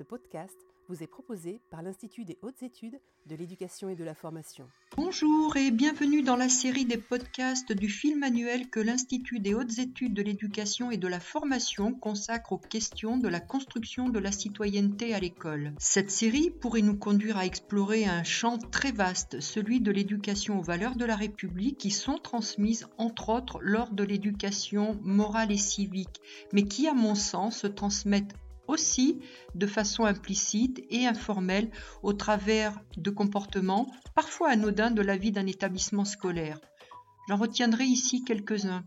Ce podcast vous est proposé par l'Institut des hautes études de l'éducation et de la formation. Bonjour et bienvenue dans la série des podcasts du film annuel que l'Institut des hautes études de l'éducation et de la formation consacre aux questions de la construction de la citoyenneté à l'école. Cette série pourrait nous conduire à explorer un champ très vaste, celui de l'éducation aux valeurs de la République qui sont transmises entre autres lors de l'éducation morale et civique, mais qui à mon sens se transmettent aussi de façon implicite et informelle au travers de comportements parfois anodins de la vie d'un établissement scolaire. J'en retiendrai ici quelques-uns.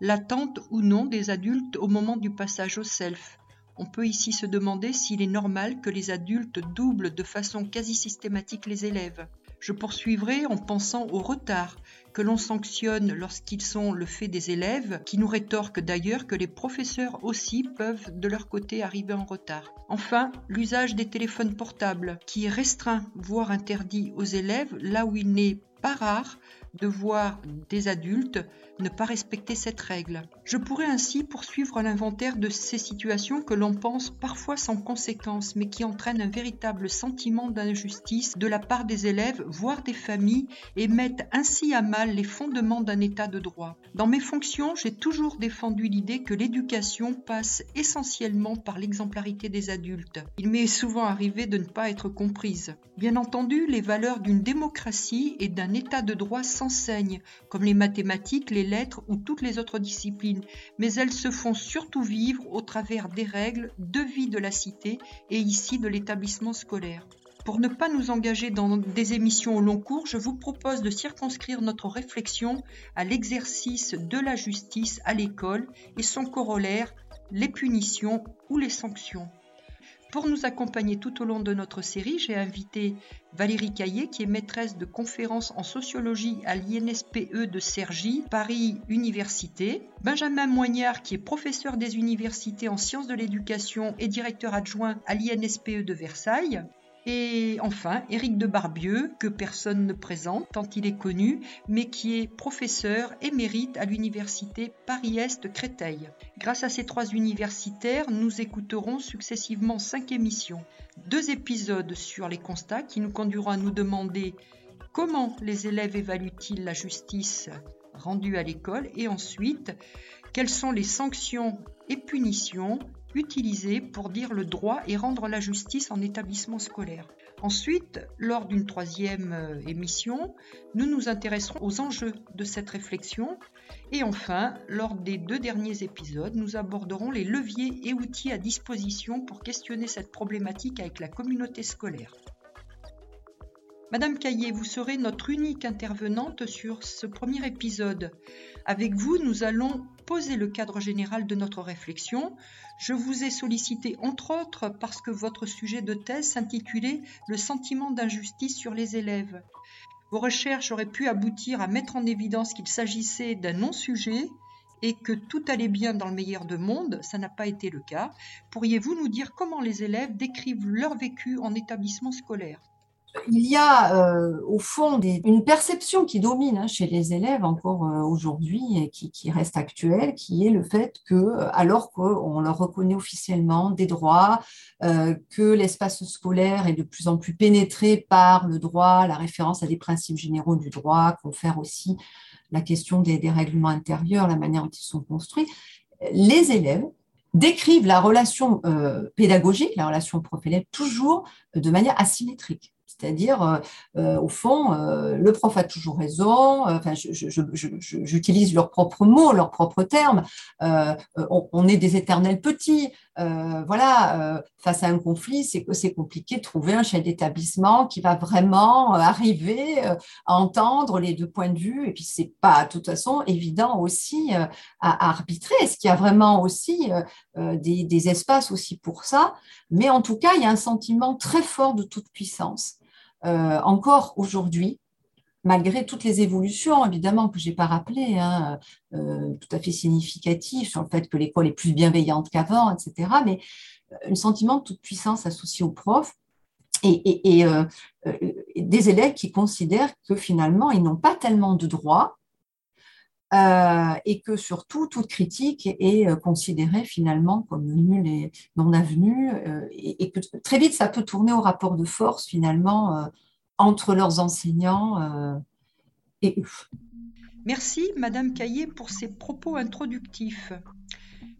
L'attente ou non des adultes au moment du passage au self. On peut ici se demander s'il est normal que les adultes doublent de façon quasi systématique les élèves. Je poursuivrai en pensant au retard que l'on sanctionne lorsqu'ils sont le fait des élèves, qui nous rétorquent d'ailleurs que les professeurs aussi peuvent de leur côté arriver en retard. Enfin, l'usage des téléphones portables, qui est restreint, voire interdit aux élèves, là où il n'est pas rare de voir des adultes ne pas respecter cette règle. Je pourrais ainsi poursuivre l'inventaire de ces situations que l'on pense parfois sans conséquence, mais qui entraînent un véritable sentiment d'injustice de la part des élèves, voire des familles, et mettent ainsi à mal les fondements d'un état de droit. Dans mes fonctions, j'ai toujours défendu l'idée que l'éducation passe essentiellement par l'exemplarité des adultes. Il m'est souvent arrivé de ne pas être comprise. Bien entendu, les valeurs d'une démocratie et d'un état de droit s'enseignent, comme les mathématiques, les lettres ou toutes les autres disciplines, mais elles se font surtout vivre au travers des règles de vie de la cité et ici de l'établissement scolaire. Pour ne pas nous engager dans des émissions au long cours, je vous propose de circonscrire notre réflexion à l'exercice de la justice à l'école et son corollaire, les punitions ou les sanctions. Pour nous accompagner tout au long de notre série, j'ai invité Valérie Caillé, qui est maîtresse de conférences en sociologie à l'INSPE de Cergy, Paris Université, Benjamin Moignard, qui est professeur des universités en sciences de l'éducation et directeur adjoint à l'INSPE de Versailles, et enfin, Éric de Barbieux, que personne ne présente tant il est connu, mais qui est professeur émérite à l'université Paris-Est Créteil. Grâce à ces trois universitaires, nous écouterons successivement cinq émissions. Deux épisodes sur les constats qui nous conduiront à nous demander comment les élèves évaluent-ils la justice rendue à l'école et ensuite quelles sont les sanctions et punitions pour dire le droit et rendre la justice en établissement scolaire. Ensuite, lors d'une troisième euh, émission, nous nous intéresserons aux enjeux de cette réflexion. Et enfin, lors des deux derniers épisodes, nous aborderons les leviers et outils à disposition pour questionner cette problématique avec la communauté scolaire. Madame Caillé, vous serez notre unique intervenante sur ce premier épisode. Avec vous, nous allons poser le cadre général de notre réflexion. Je vous ai sollicité entre autres parce que votre sujet de thèse s'intitulait Le sentiment d'injustice sur les élèves. Vos recherches auraient pu aboutir à mettre en évidence qu'il s'agissait d'un non-sujet et que tout allait bien dans le meilleur de monde, ça n'a pas été le cas. Pourriez-vous nous dire comment les élèves décrivent leur vécu en établissement scolaire? Il y a euh, au fond une perception qui domine hein, chez les élèves encore euh, aujourd'hui et qui, reste actuelle, qui est le fait que, euh, alors qu'on leur reconnaît officiellement des droits, que l'espace scolaire est de plus en plus pénétré par le droit, la référence à des principes généraux du droit, confère aussi la question des, des règlements intérieurs, la manière dont ils sont construits, les élèves décrivent la relation pédagogique, la relation prof-élève, toujours de manière asymétrique. C'est-à-dire, euh, euh, au fond, euh, le prof a toujours raison, enfin, j'utilise leurs propres mots, leurs propres termes, on, est des éternels petits. voilà, face à un conflit, c'est que c'est compliqué de trouver un chef d'établissement qui va vraiment arriver à entendre les deux points de vue. Et puis, c'est pas, de toute façon, évident aussi à, arbitrer. Est-ce qu'il y a vraiment aussi des, des espaces aussi pour ça? Mais en tout cas, il y a un sentiment très fort de toute puissance. Euh, encore aujourd'hui, malgré toutes les évolutions, évidemment, que je n'ai pas rappelées, hein, euh, tout à fait significatives sur le fait que l'école est plus bienveillante qu'avant, etc., mais un sentiment de toute puissance associé aux profs et, euh, des élèves qui considèrent que finalement, ils n'ont pas tellement de droits et que surtout toute critique est considérée finalement comme nulle et non avenue, et, que très vite ça peut tourner au rapport de force finalement entre leurs enseignants et eux. Merci, Madame Caillé, pour ces propos introductifs.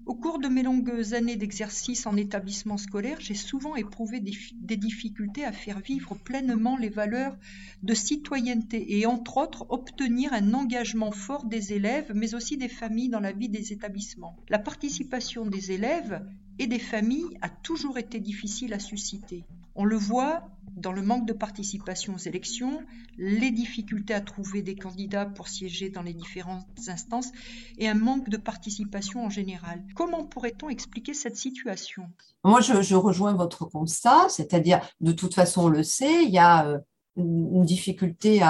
Au cours de mes longues années d'exercice en établissement scolaire, j'ai souvent éprouvé des, difficultés à faire vivre pleinement les valeurs de citoyenneté et entre autres obtenir un engagement fort des élèves mais aussi des familles dans la vie des établissements. La participation des élèves et des familles a toujours été difficile à susciter. On le voit dans le manque de participation aux élections, les difficultés à trouver des candidats pour siéger dans les différentes instances et un manque de participation en général. Comment pourrait-on expliquer cette situation? Moi, je, rejoins votre constat, c'est-à-dire, de toute façon, on le sait, il y a euh, une difficulté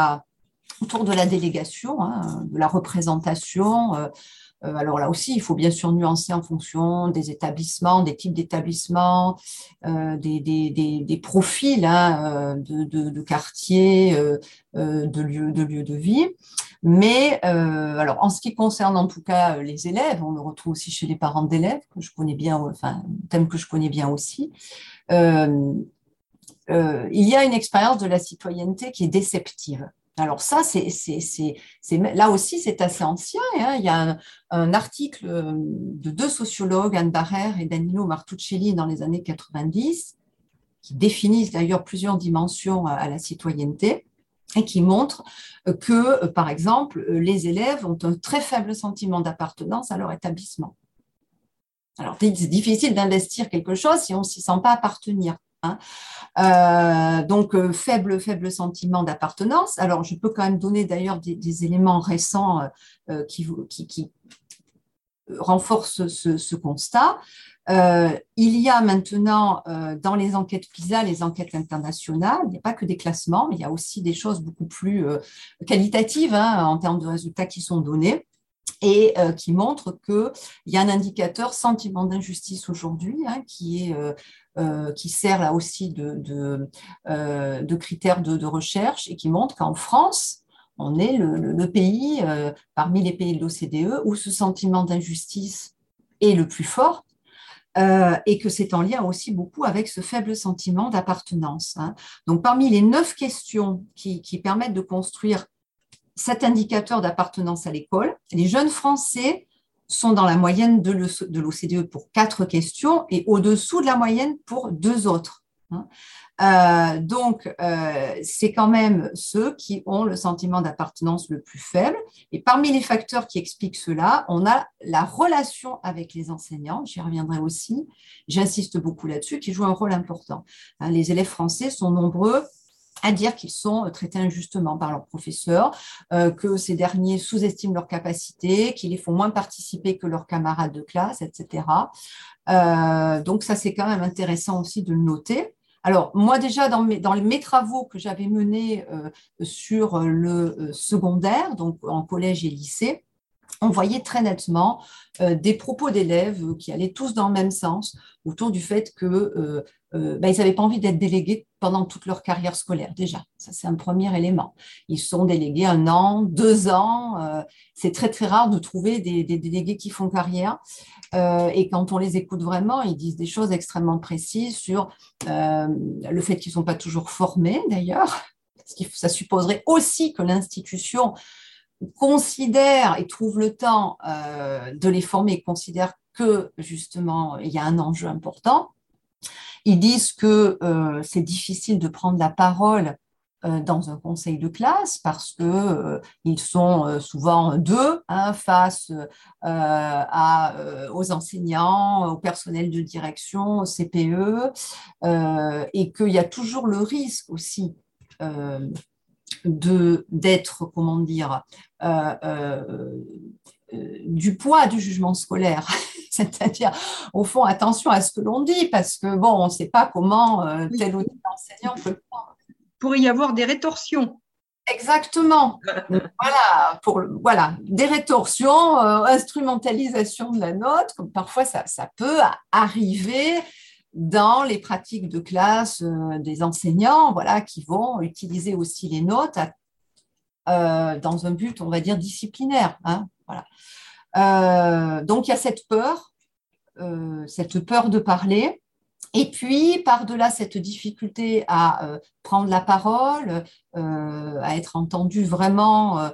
autour de la délégation, hein, de la représentation. Euh, alors là aussi, il faut bien sûr nuancer en fonction des établissements, des types d'établissements, euh, des, profils hein, euh, de, quartiers, de, lieux, de lieux de vie. Mais alors, en ce qui concerne en tout cas les élèves, on le retrouve aussi chez les parents d'élèves, que je connais bien, thème que je connais bien aussi. il y a une expérience de la citoyenneté qui est déceptive. Alors ça, là aussi, c'est assez ancien. Hein. Il y a un, article euh, de deux sociologues, Anne Barrère et Danilo Martuccelli, dans les années 90, qui définissent d'ailleurs plusieurs dimensions à la citoyenneté et qui montrent que, euh, par exemple, les élèves ont un très faible sentiment d'appartenance à leur établissement. Alors, c'est difficile d'investir quelque chose si on ne s'y sent pas appartenir. Hein. Euh, donc, euh, faible, faible sentiment d'appartenance. Alors, je peux quand même donner d'ailleurs des, éléments récents euh, qui, renforcent ce, constat. il y a maintenant dans les enquêtes PISA, les enquêtes internationales, il n'y a pas que des classements, mais il y a aussi des choses beaucoup plus qualitatives hein, en termes de résultats qui sont donnés et qui montrent qu'il y a un indicateur sentiment d'injustice aujourd'hui hein, qui est euh, qui sert là aussi de, de, euh, critères de, recherche et qui montre qu'en France, on est le, pays euh, parmi les pays de l'OCDE où ce sentiment d'injustice est le plus fort. et que c'est en lien aussi beaucoup avec ce faible sentiment d'appartenance. Hein. Donc, parmi les neuf questions qui, qui permettent de construire cet indicateur d'appartenance à l'école, les jeunes Français sont dans la moyenne de l'OCDE pour quatre questions et au-dessous de la moyenne pour deux autres. Hein. Euh, donc, euh, c'est quand même ceux qui ont le sentiment d'appartenance le plus faible. Et parmi les facteurs qui expliquent cela, on a la relation avec les enseignants, j'y reviendrai aussi, j'insiste beaucoup là-dessus, qui joue un rôle important. Hein, les élèves français sont nombreux à dire qu'ils sont traités injustement par leurs professeurs, euh, que ces derniers sous-estiment leurs capacités, qu'ils les font moins participer que leurs camarades de classe, etc. Euh, donc ça, c'est quand même intéressant aussi de le noter. Alors, moi déjà, dans mes, travaux que j'avais menés euh, sur le secondaire, donc en collège et lycée, on voyait très nettement des propos d'élèves qui allaient tous dans le même sens autour du fait que euh, ben, ils n'avaient pas envie d'être délégués pendant toute leur carrière scolaire déjà. Ça, c'est un premier élément. Ils sont délégués un an, deux ans. Euh, c'est très, très rare de trouver des, délégués qui font carrière. Euh, et quand on les écoute vraiment, ils disent des choses extrêmement précises sur le fait qu'ils ne sont pas toujours formés d'ailleurs. Ça supposerait aussi que l'institution considère et trouve le temps de les former, considère que justement il y a un enjeu important. Ils disent que euh, c'est difficile de prendre la parole euh, dans un conseil de classe parce que euh, ils sont souvent deux hein, face aux enseignants, au personnel de direction, au CPE, et qu'il y a toujours le risque aussi de d'être comment dire du poids du jugement scolaire C'est-à-dire, au fond, attention à ce que l'on dit, parce que, bon, on ne sait pas comment euh, tel ou tel enseignant peut le prendre. Pourrait y avoir des rétorsions. Exactement. voilà, pour, voilà, des rétorsions, euh, instrumentalisation de la note, comme parfois ça, ça peut arriver dans les pratiques de classe euh, des enseignants, voilà, qui vont utiliser aussi les notes dans un but, on va dire, disciplinaire. Hein Voilà. donc il y a cette peur, cette peur de parler. Et puis, par-delà cette difficulté à prendre la parole, à être entendu vraiment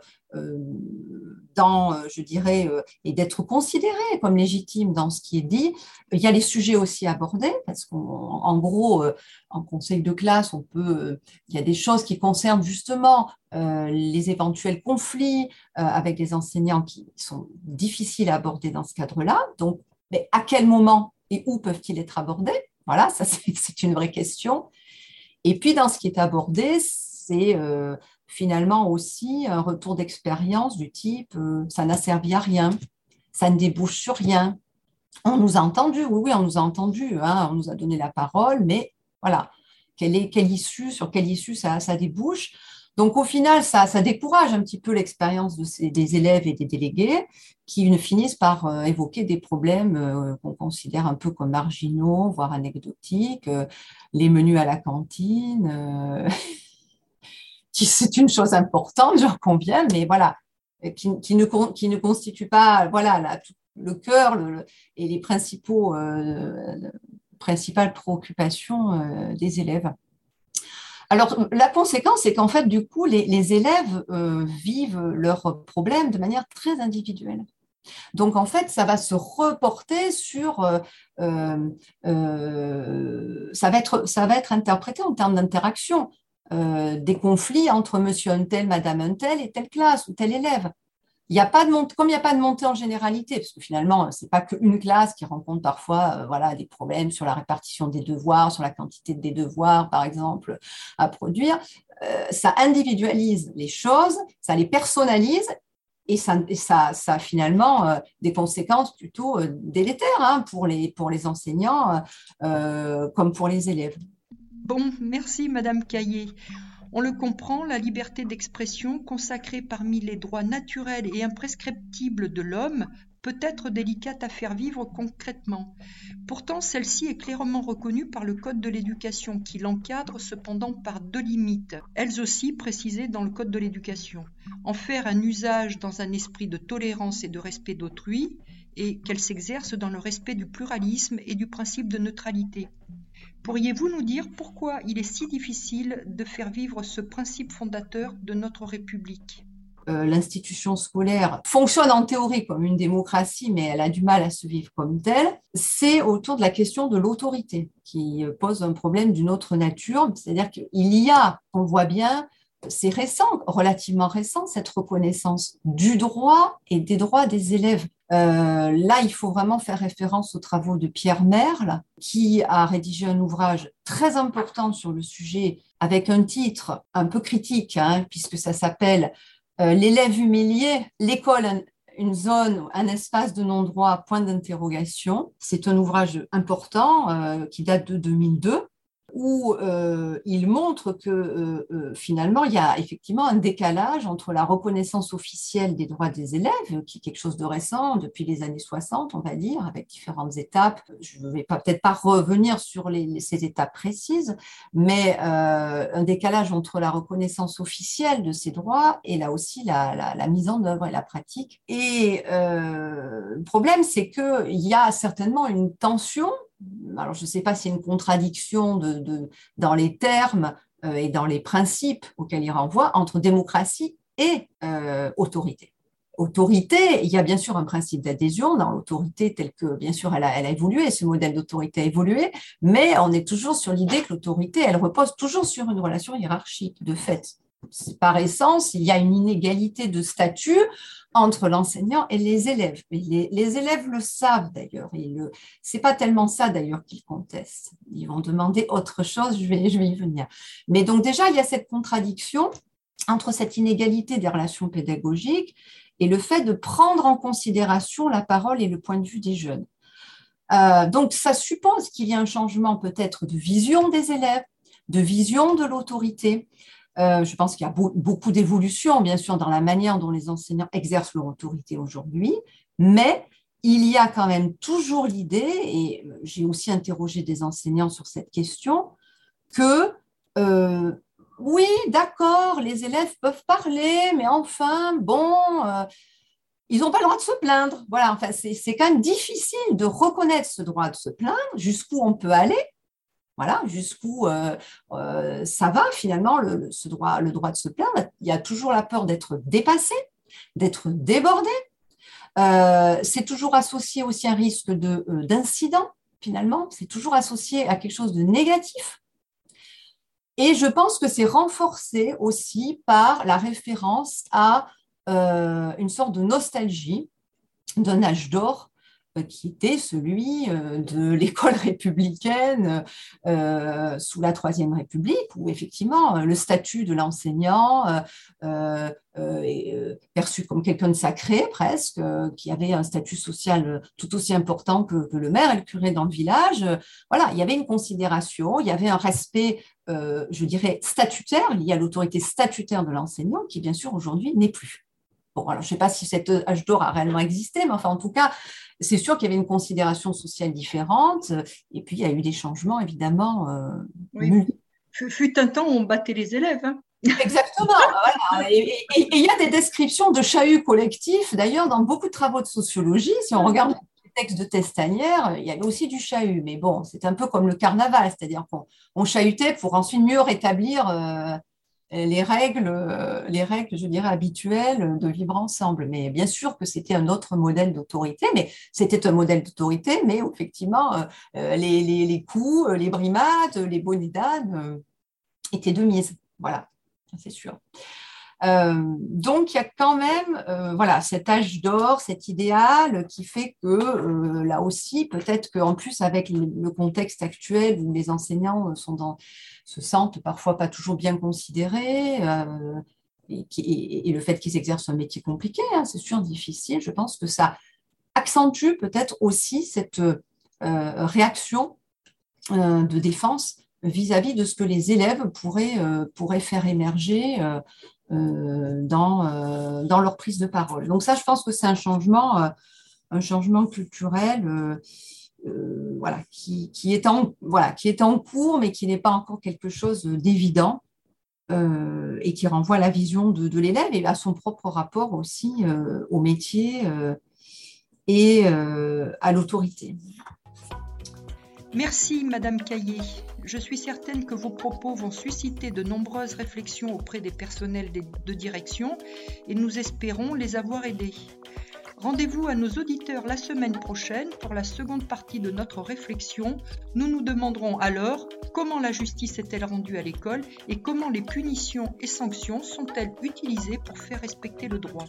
dans, je dirais, et d'être considéré comme légitime dans ce qui est dit. Il y a les sujets aussi abordés, parce qu'en gros, en conseil de classe, on peut, il y a des choses qui concernent justement les éventuels conflits avec les enseignants qui sont difficiles à aborder dans ce cadre-là. Donc, mais à quel moment et où peuvent-ils être abordés? Voilà, ça c'est une vraie question. Et puis, dans ce qui est abordé, c'est finalement aussi un retour d'expérience du type euh, ça n'a servi à rien, ça ne débouche sur rien. On nous a entendu, oui, oui, on nous a entendu, hein, on nous a donné la parole, mais voilà, quelle, issue, sur quelle issue ça, ça débouche? Donc au final, ça, ça décourage un petit peu l'expérience de des élèves et des délégués qui ne finissent par euh, évoquer des problèmes euh, qu'on considère un peu comme marginaux, voire anecdotiques, les menus à la cantine, c'est une chose importante, j'en conviens, mais voilà, qui, ne, qui ne constitue pas voilà, le cœur et les principaux, euh, principales préoccupations euh, des élèves. Alors, la conséquence, c'est qu'en fait, du coup, les, élèves euh, vivent leurs problèmes de manière très individuelle. Donc, en fait, ça va se reporter sur... ça, va être, ça va être interprété en termes d'interaction. Euh, des conflits entre monsieur un tel, madame un tel et telle classe ou tel élève. Il y a pas de comme il n'y a pas de montée en généralité, parce que finalement, ce n'est pas qu'une classe qui rencontre parfois euh, voilà, des problèmes sur la répartition des devoirs, sur la quantité des devoirs, par exemple, à produire, euh, ça individualise les choses, ça les personnalise et ça a finalement des conséquences plutôt délétères hein, pour, les, pour les enseignants comme pour les élèves. Bon, merci Madame Caillé. On le comprend, la liberté d'expression, consacrée parmi les droits naturels et imprescriptibles de l'homme, peut être délicate à faire vivre concrètement. Pourtant, celle-ci est clairement reconnue par le Code de l'éducation, qui l'encadre cependant par deux limites, elles aussi précisées dans le Code de l'éducation. En faire un usage dans un esprit de tolérance et de respect d'autrui, et qu'elle s'exerce dans le respect du pluralisme et du principe de neutralité. Pourriez-vous nous dire pourquoi il est si difficile de faire vivre ce principe fondateur de notre République? Euh, L'institution scolaire fonctionne en théorie comme une démocratie, mais elle a du mal à se vivre comme telle. C'est autour de la question de l'autorité qui pose un problème d'une autre nature. C'est-à-dire qu'il y a, on voit bien, c'est récent, relativement récent, cette reconnaissance du droit et des droits des élèves. Euh, là, il faut vraiment faire référence aux travaux de Pierre Merle, qui a rédigé un ouvrage très important sur le sujet, avec un titre un peu critique, hein, puisque ça s'appelle euh, L'élève humilié, l'école, une zone, un espace de non-droit, point d'interrogation. C'est un ouvrage important euh, qui date de 2002 où euh, il montre que euh, euh, finalement, il y a effectivement un décalage entre la reconnaissance officielle des droits des élèves, qui est quelque chose de récent depuis les années 60, on va dire, avec différentes étapes. Je ne vais peut-être pas revenir sur ces étapes précises, mais un décalage entre la reconnaissance officielle de ces droits et là aussi la, la mise en œuvre et la pratique. Et le problème, c'est qu'il y a certainement une tension alors je ne sais pas s'il y a une contradiction dans les termes euh, et dans les principes auxquels il renvoie entre démocratie et euh, autorité. Autorité, il y a bien sûr un principe d'adhésion dans l'autorité telle que, bien sûr, elle a, elle a évolué, ce modèle d'autorité a évolué, mais on est toujours sur l'idée que l'autorité, elle repose toujours sur une relation hiérarchique, de fait. Par essence, il y a une inégalité de statut entre l'enseignant et les élèves. Les, les, élèves le savent d'ailleurs. Ce n'est pas tellement ça d'ailleurs qu'ils contestent. Ils vont demander autre chose, je vais, je vais y venir. Mais donc déjà, il y a cette contradiction entre cette inégalité des relations pédagogiques et le fait de prendre en considération la parole et le point de vue des jeunes. Euh, donc ça suppose qu'il y a un changement peut-être de vision des élèves, de vision de l'autorité, euh, je pense qu'il y a beaucoup d'évolutions, bien sûr, dans la manière dont les enseignants exercent leur autorité aujourd'hui, mais il y a quand même toujours l'idée, et j'ai aussi interrogé des enseignants sur cette question, que euh, oui, d'accord, les élèves peuvent parler, mais enfin, bon, euh, ils n'ont pas le droit de se plaindre. Voilà, enfin, c'est quand même difficile de reconnaître ce droit de se plaindre, jusqu'où on peut aller, voilà, jusqu'où euh, euh, ça va finalement, le, droit, le droit de se plaindre. Il y a toujours la peur d'être dépassé, d'être débordé. Euh, c'est toujours associé aussi à un risque d'incident, finalement. C'est toujours associé à quelque chose de négatif. Et je pense que c'est renforcé aussi par la référence à une sorte de nostalgie d'un âge d'or qui était celui euh, de l'école républicaine euh, sous la Troisième République, où effectivement le statut de l'enseignant est perçu comme quelqu'un de sacré presque, qui avait un statut social tout aussi important que, le maire et le curé dans le village. Voilà, il y avait une considération, il y avait un respect, je dirais, statutaire lié à l'autorité statutaire de l'enseignant, qui bien sûr aujourd'hui n'est plus. Bon, alors je ne sais pas si cet âge d'or a réellement existé, mais enfin, en tout cas, c'est sûr qu'il y avait une considération sociale différente, et puis il y a eu des changements, évidemment. Euh, oui. Fut un temps où on battait les élèves. Hein. Exactement. Et il y a des descriptions de chahuts collectifs, d'ailleurs, dans beaucoup de travaux de sociologie. Si on regarde les textes de Testanière, il y avait aussi du chahut. Mais bon, c'est un peu comme le carnaval, c'est-à-dire qu'on chahutait pour ensuite mieux rétablir euh, les règles, euh, les règles, je dirais, habituelles de vivre ensemble. Mais bien sûr que c'était un autre modèle d'autorité, mais c'était un modèle d'autorité, mais effectivement, euh, euh, les, les, coups, les brimades, les bonnets étaient de mise. Voilà, c'est sûr. Donc, il y a quand même voilà, cet âge d'or, cet idéal qui fait que là aussi, peut-être qu'en plus, avec le contexte actuel où les enseignants se sentent parfois pas toujours bien considérés. Euh, et, le fait qu'ils exercent un métier compliqué, hein, c'est sûr, difficile, je pense que ça accentue peut-être aussi cette euh, réaction euh, de défense vis-à-vis de ce que les élèves pourraient, pourraient faire émerger dans, dans leur prise de parole. Donc ça, je pense que c'est un changement, un changement culturel euh, voilà, qui, est en, voilà, qui est en cours, mais qui n'est pas encore quelque chose d'évident. Euh, et qui renvoie à la vision de, l'élève et à son propre rapport aussi euh, au métier et à l'autorité. Merci Madame Caillé. Je suis certaine que vos propos vont susciter de nombreuses réflexions auprès des personnels de direction et nous espérons les avoir aidés. Rendez-vous à nos auditeurs la semaine prochaine pour la seconde partie de notre réflexion. Nous nous demanderons alors comment la justice est-elle rendue à l'école et comment les punitions et sanctions sont-elles utilisées pour faire respecter le droit.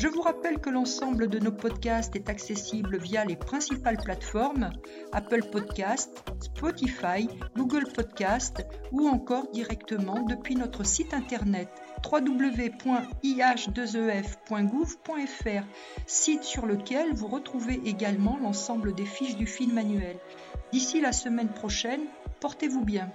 Je vous rappelle que l'ensemble de nos podcasts est accessible via les principales plateformes Apple Podcast, Spotify, Google Podcast ou encore directement depuis notre site internet www.ih2ef.gouv.fr, site sur lequel vous retrouvez également l'ensemble des fiches du film manuel. D'ici la semaine prochaine, portez-vous bien.